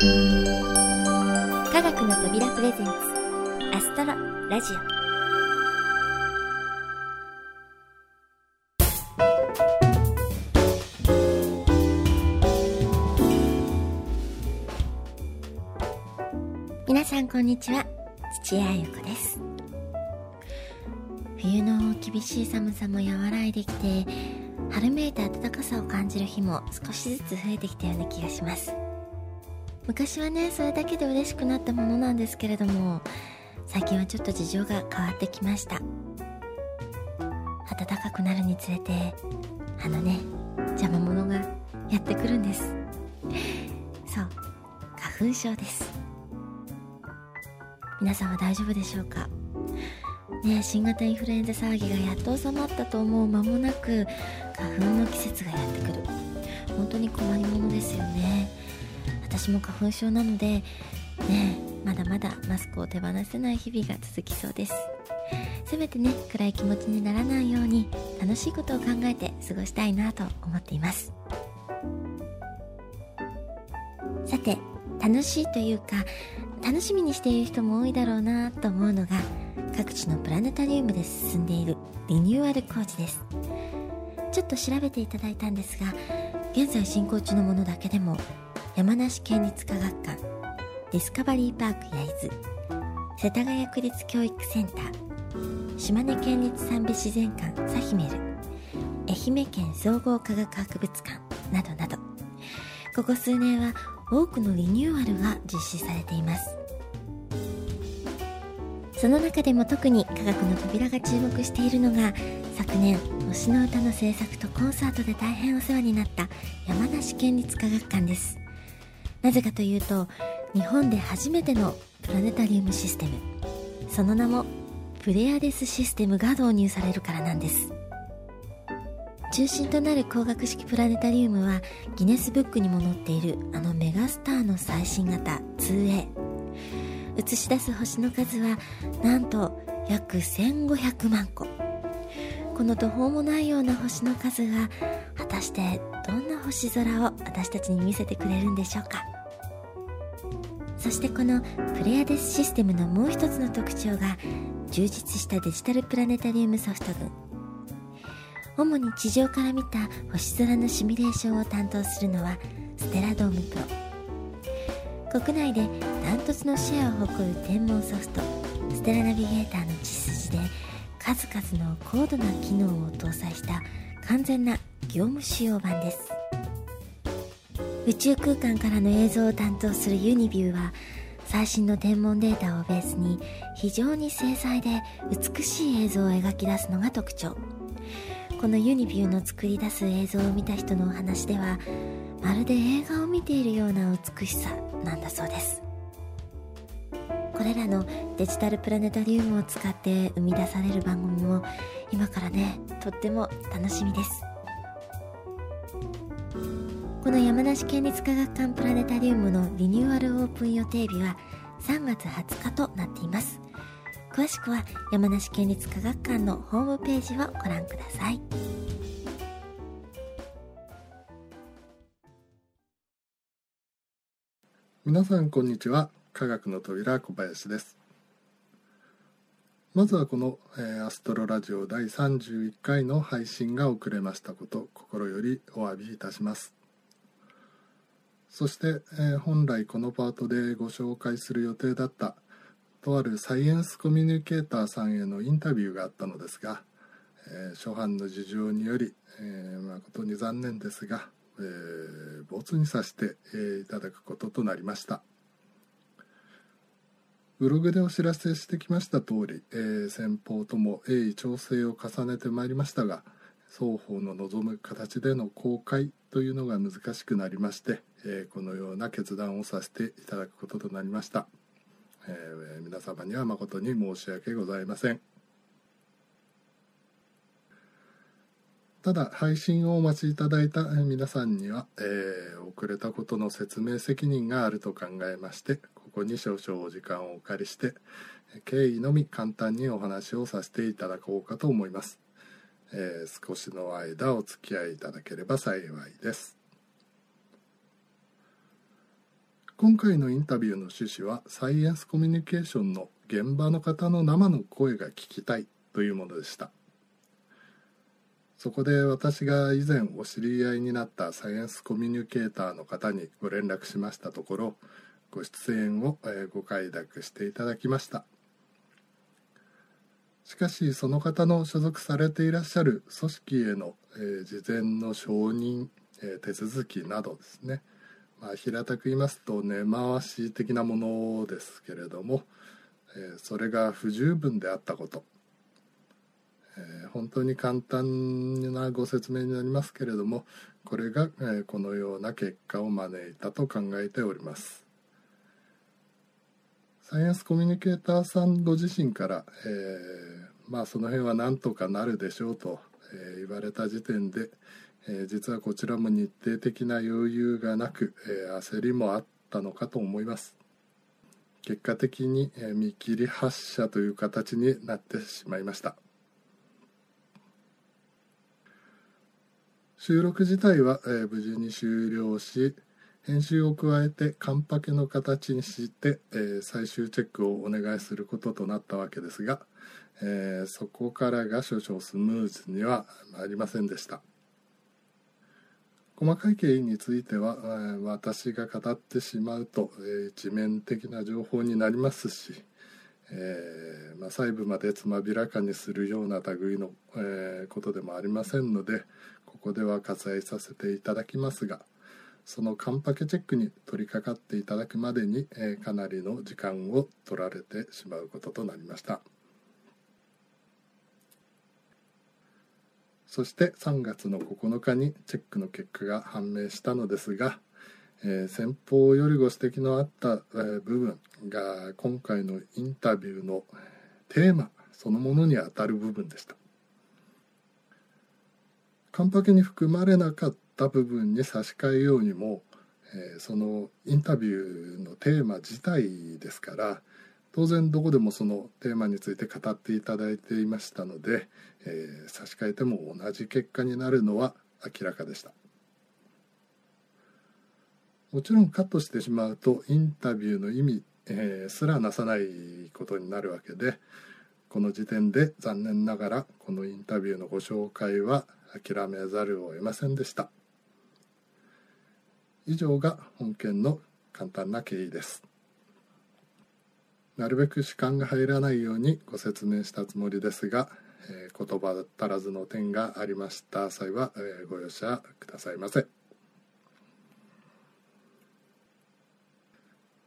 科学の扉プレゼンツアストロラジオ。皆さんこんにちは。土屋ゆ子です。冬の厳しい寒さも和らいできて春めいた暖かさを感じる日も少しずつ増えてきたような気がします。昔はねそれだけで嬉しくなったものなんですけれども最近はちょっと事情が変わってきました。暖かくなるにつれてあのね邪魔者がやってくるんです。そう花粉症です。皆さんは大丈夫でしょうか？ね新型インフルエンザ騒ぎがやっと収まったと思う間もなく花粉の季節がやってくる。本当に困りものですよね。私も花粉症なのでねまだまだマスクを手放せない日々が続きそうです。せめてね暗い気持ちにならないように楽しいことを考えて過ごしたいなと思っています。さて楽しいというか楽しみにしている人も多いだろうなと思うのが各地のプラネタリウムで進んでいるリニューアル工事です。ちょっと調べていただいたんですが現在進行中のものだけでも山梨県立科学館ディスカバリーパーク焼津世田谷区立教育センター島根県立三部自然館サヒメル愛媛県総合科学博物館などなど。ここ数年は多くのリニューアルが実施されています。その中でも特に科学の扉が注目しているのが昨年星の歌の制作とコンサートで大変お世話になった山梨県立科学館です。なぜかというと日本で初めてのプラネタリウムシステム。その名もプレアデスシステムが導入されるからなんです。中心となる光学式プラネタリウムはギネスブックにも載っているあのメガスターの最新型 2A 映し出す星の数はなんと約1500万個。この途方もないような星の数が果たしてどんな星空を私たちに見せてくれるんでしょうか。そしてこのプレアデスシステムのもう一つの特徴が充実したデジタルプラネタリウムソフト群。主に地上から見た星空のシミュレーションを担当するのはステラドームプロ。国内でダントツのシェアを誇る天文ソフトステラナビゲーターの血筋で数々の高度な機能を搭載した完全な業務使用版です。宇宙空間からの映像を担当するユニビューは最新の天文データをベースに非常に精細で美しい映像を描き出すのが特徴。このユニビューの作り出す映像を見た人のお話ではまるで映画を見ているような美しさなんだそうです。これらのデジタルプラネタリウムを使って生み出される番組も今からねとっても楽しみです。この山梨県立科学館プラネタリウムのリニューアルオープン予定日は3月20日となっています。詳しくは山梨県立科学館のホームページをご覧ください。皆さんこんにちは。科学の扉小林です。まずはこの、えー、アストロラジオ第31回の配信が遅れましたこと心よりお詫びいたします。そして、えー、本来このパートでご紹介する予定だったとあるサイエンスコミュニケーターさんへのインタビューがあったのですが、えー、初版の事情により、えー、誠に残念ですが、えー、没にさせて、えー、いただくこととなりました。ブログでお知らせしてきました通り、えー、先方とも鋭意調整を重ねてまいりましたが双方の望む形での公開というのが難しくなりまして、えー、このような決断をさせていただくこととなりました。えー、皆様には誠に申し訳ございませんただ配信をお待ちいただいた皆さんには、えー、遅れたことの説明責任があると考えましてここに少々お時間をお借りして経緯のみ簡単にお話をさせていただこうかと思います、えー、少しの間お付き合いいただければ幸いです。今回のインタビューの趣旨はサイエンスコミュニケーションの現場の方の生の声が聞きたいというものでした。そこで私が以前お知り合いになったサイエンスコミュニケーターの方にご連絡しましたところご出演をご快諾していただきました。しかしその方の所属されていらっしゃる組織への、え事前の承認、え手続きなどですね、まあ、平たく言いますと根回し的なものですけれども、えそれが不十分であったこと、え本当に簡単なご説明になりますけれどもこれが、えこのような結果を招いたと考えております。サイエンスコミュニケーターさんご自身から、えー、まあその辺はなんとかなるでしょうと、えー、言われた時点で、えー、実はこちらも日程的な余裕がなく、え焦りもあったのかと思います。結果的に、え見切り発車という形になってしまいました。収録自体は、え無事に終了し編集を加えてカンパケの形にして、えー、最終チェックをお願いすることとなったわけですが、えー、そこからが少々スムーズにはありませんでした。細かい経緯については、えー、私が語ってしまうと、え一面的な情報になりますし、えまあ、細部までつまびらかにするような類の、えことでもありませんのでここでは割愛させていただきますがそのカンパケチェックに取り掛かっていただくまでに、えー、かなりの時間を取られてしまうこととなりました。そして3月の9日にチェックの結果が判明したのですが、えー、先方よりご指摘のあった、えー、部分が今回のインタビューのテーマそのものにあたる部分でした。カンパケに含まれなかったった部分に差し替えようにも、えー、そのインタビューのテーマ自体ですから当然どこでもそのテーマについて語っていただいていましたので、えー、差し替えても同じ結果になるのは明らかでした。もちろんカットしてしまうとインタビューの意味、えー、すらなさないことになるわけでこの時点で残念ながらこのインタビューのご紹介は諦めざるを得ませんでした。以上が本件の簡単な経緯ですなるべく主観が入らないようにご説明したつもりですが、えー、言葉足らずの点がありました際は、えー、ご容赦くださいませ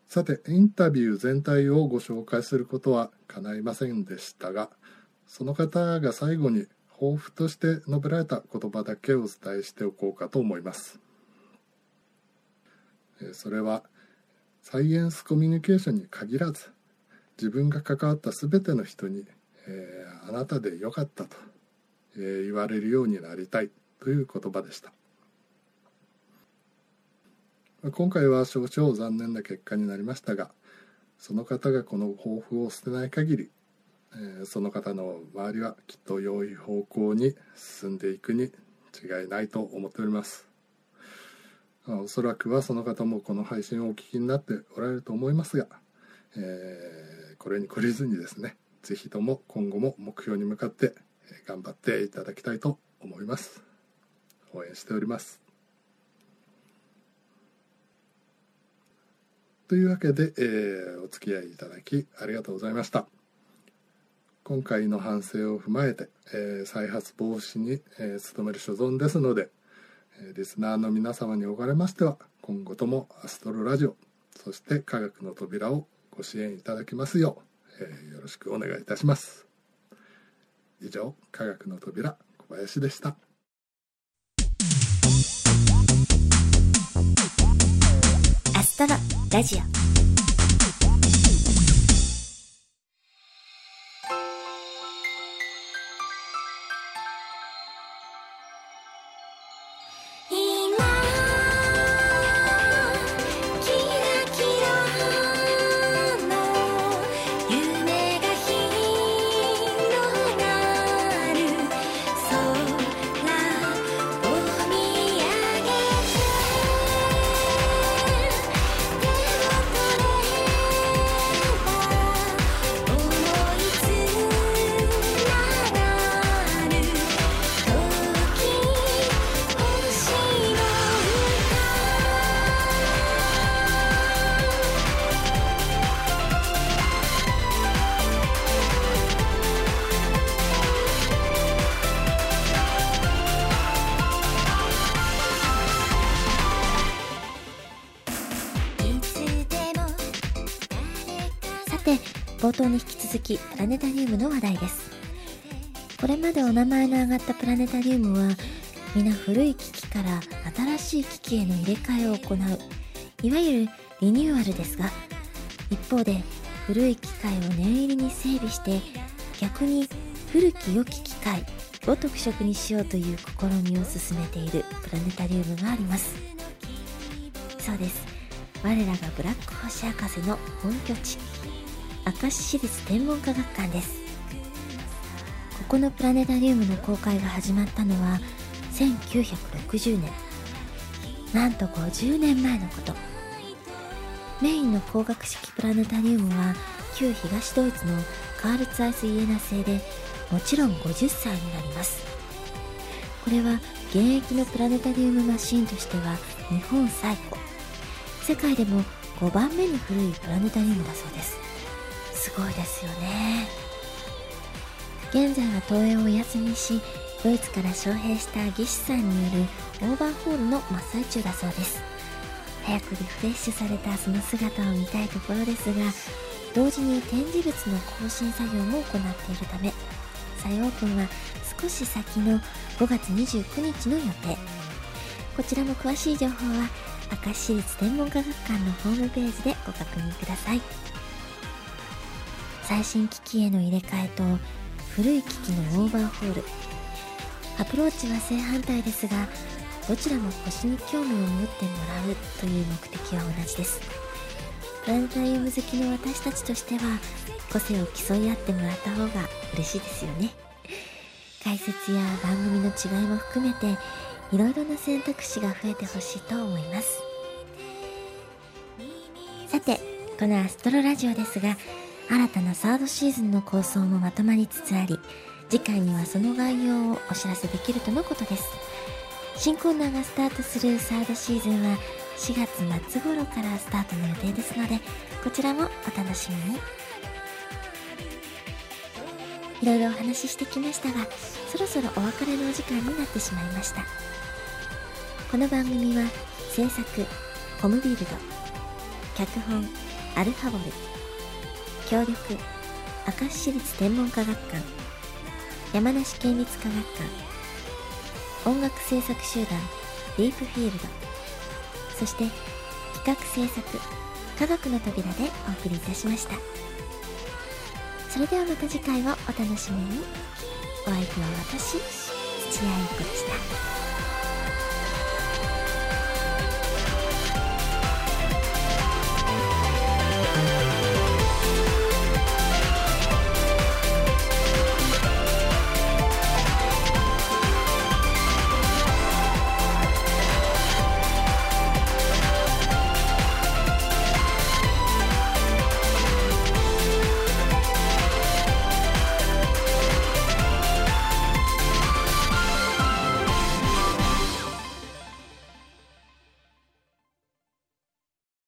さてインタビュー全体をご紹介することは叶いませんでしたがその方が最後に抱負として述べられた言葉だけお伝えしておこうかと思います。それはサイエンスコミュニケーションに限らず自分が関わった全ての人に、え、あなたでよかったと、え、言われるようになりたいという言葉でした。今回は少々残念な結果になりましたがその方がこの抱負を捨てない限り、え、その方の周りはきっと良い方向に進んでいくに違いないと思っております。おそらくはその方もこの配信をお聞きになっておられると思いますが、えー、これに懲りずにですね是非とも今後も目標に向かって頑張っていただきたいと思います。応援しております。というわけで、えー、お付き合いいただきありがとうございました。今回の反省を踏まえて、えー、再発防止に、えー、努める所存ですのでリスナーの皆様におかれましては今後ともアストロラジオそして科学の扉をご支援いただきますよう、え、よろしくお願いいたします。以上科学の扉小林でした。アストロラジオ。て冒頭に引き続きプラネタリウムの話題です。これまでお名前の挙がったプラネタリウムは皆古い機器から新しい機器への入れ替えを行ういわゆるリニューアルですが一方で古い機械を念入りに整備して逆に古き良き機械を特色にしようという試みを進めているプラネタリウムがあります。そうです。我らがブラック星博士の本拠地。明石市立天文科学館です。ここのプラネタリウムの公開が始まったのは1960年。なんと50年前のこと。メインの光学式プラネタリウムは旧東ドイツのカールツアイス・イエナ製でもちろん50歳になります。これは現役のプラネタリウムマシンとしては日本最古。世界でも5番目に古いプラネタリウムだそうです。すごいですよね。現在は投影をお休みしドイツから招聘した技師さんによるオーバーホールの真っ最中だそうです。早くリフレッシュされたその姿を見たいところですが同時に展示物の更新作業も行っているため再オープンは少し先の5月29日の予定。こちらも詳しい情報は明石市立天文科学館のホームページでご確認ください。最新機器への入れ替えと古い機器のオーバーホール。アプローチは正反対ですがどちらも星に興味を持ってもらうという目的は同じです。プラネタリウム好きの私たちとしては個性を競い合ってもらった方が嬉しいですよね。解説や番組の違いも含めていろいろな選択肢が増えてほしいと思います。さてこのアストロラジオですが新たなサードシーズンの構想もまとまりつつあり次回にはその概要をお知らせできるとのことです。新コーナーがスタートするサードシーズンは4月末頃からスタートの予定ですのでこちらもお楽しみに。いろいろお話ししてきましたがそろそろお別れのお時間になってしまいました。この番組は制作コムビルド脚本アルファボル協力。明石市立天文科学館。山梨県立科学館。音楽制作集団。ディープフィールド。そして企画制作。科学の扉でお送りいたしました。それではまた次回をお楽しみに。お相手は私土屋ゆ子でした。